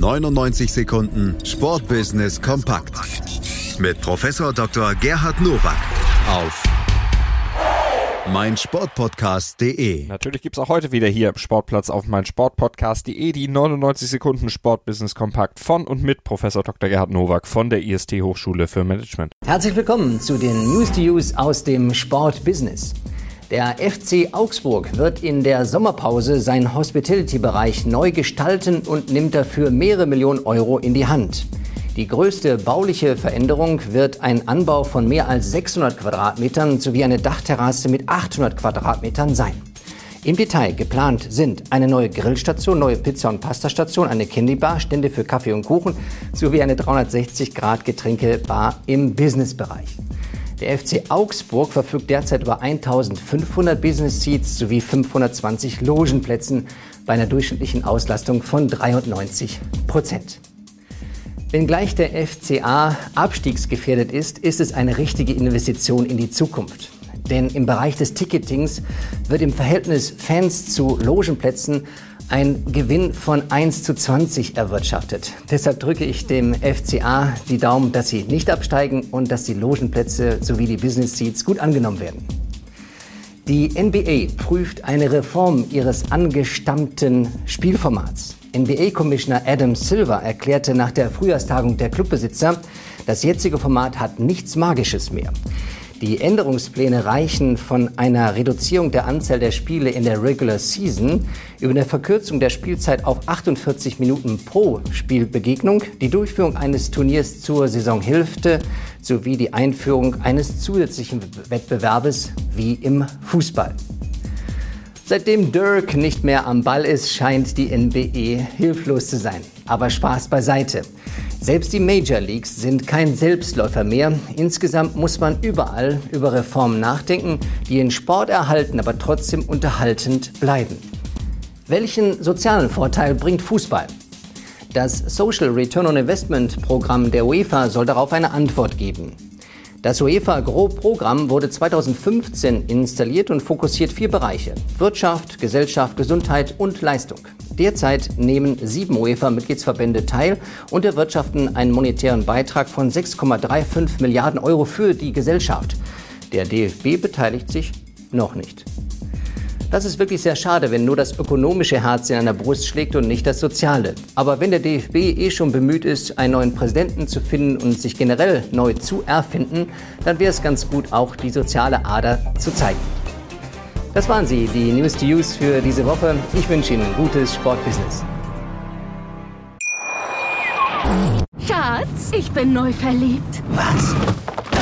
99 Sekunden Sportbusiness kompakt mit Professor Dr. Gerhard Nowak auf meinsportpodcast.de. Natürlich gibt's auch heute wieder hier im Sportplatz auf meinsportpodcast.de die 99 Sekunden Sportbusiness kompakt von und mit Professor Dr. Gerhard Nowak von der IST Hochschule für Management. Herzlich willkommen zu den News to Use aus dem Sportbusiness. Der FC Augsburg wird in der Sommerpause seinen Hospitality-Bereich neu gestalten und nimmt dafür mehrere Millionen Euro in die Hand. Die größte bauliche Veränderung wird ein Anbau von mehr als 600 Quadratmetern sowie eine Dachterrasse mit 800 Quadratmetern sein. Im Detail geplant sind eine neue Grillstation, neue Pizza- und Pastastation, eine Candybar, Stände für Kaffee und Kuchen sowie eine 360-Grad-Getränkebar im Businessbereich. Der FC Augsburg verfügt derzeit über 1500 Business Seats sowie 520 Logenplätzen bei einer durchschnittlichen Auslastung von 93 Prozent. Wenngleich der FCA abstiegsgefährdet ist, ist es eine richtige Investition in die Zukunft. Denn im Bereich des Ticketings wird im Verhältnis Fans zu Logenplätzen ein Gewinn von 1 zu 20 erwirtschaftet. Deshalb drücke ich dem FCA die Daumen, dass sie nicht absteigen und dass die Logenplätze sowie die Business Seats gut angenommen werden. Die NBA prüft eine Reform ihres angestammten Spielformats. NBA-Commissioner Adam Silver erklärte nach der Frühjahrstagung der Clubbesitzer, das jetzige Format hat nichts Magisches mehr. Die Änderungspläne reichen von einer Reduzierung der Anzahl der Spiele in der Regular Season über eine Verkürzung der Spielzeit auf 48 Minuten pro Spielbegegnung, die Durchführung eines Turniers zur Saisonhälfte sowie die Einführung eines zusätzlichen Wettbewerbes wie im Fußball. Seitdem Dirk nicht mehr am Ball ist, scheint die NBE hilflos zu sein. Aber Spaß beiseite. Selbst die Major Leagues sind kein Selbstläufer mehr. Insgesamt muss man überall über Reformen nachdenken, die den Sport erhalten, aber trotzdem unterhaltend bleiben. Welchen sozialen Vorteil bringt Fußball? Das Social Return on Investment Programm der UEFA soll darauf eine Antwort geben. Das UEFA Gro-Programm wurde 2015 installiert und fokussiert vier Bereiche. Wirtschaft, Gesellschaft, Gesundheit und Leistung. Derzeit nehmen sieben UEFA-Mitgliedsverbände teil und erwirtschaften einen monetären Beitrag von 6,35 Milliarden Euro für die Gesellschaft. Der DFB beteiligt sich noch nicht. Das ist wirklich sehr schade, wenn nur das ökonomische Herz in einer Brust schlägt und nicht das soziale. Aber wenn der DFB eh schon bemüht ist, einen neuen Präsidenten zu finden und sich generell neu zu erfinden, dann wäre es ganz gut, auch die soziale Ader zu zeigen. Das waren sie, die News to Use für diese Woche. Ich wünsche Ihnen ein gutes Sportbusiness. Schatz, ich bin neu verliebt. Was?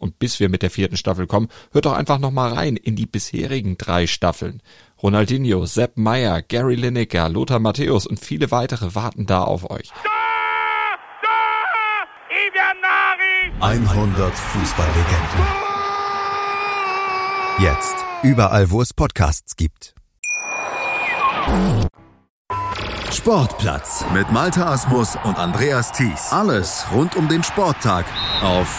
Und bis wir mit der vierten Staffel kommen, hört doch einfach noch mal rein in die bisherigen drei Staffeln. Ronaldinho, Sepp Meyer, Gary Lineker, Lothar Matthäus und viele weitere warten da auf euch. 100 Fußballlegenden. Jetzt überall, wo es Podcasts gibt. Sportplatz mit Malta Asmus und Andreas Thies. Alles rund um den Sporttag auf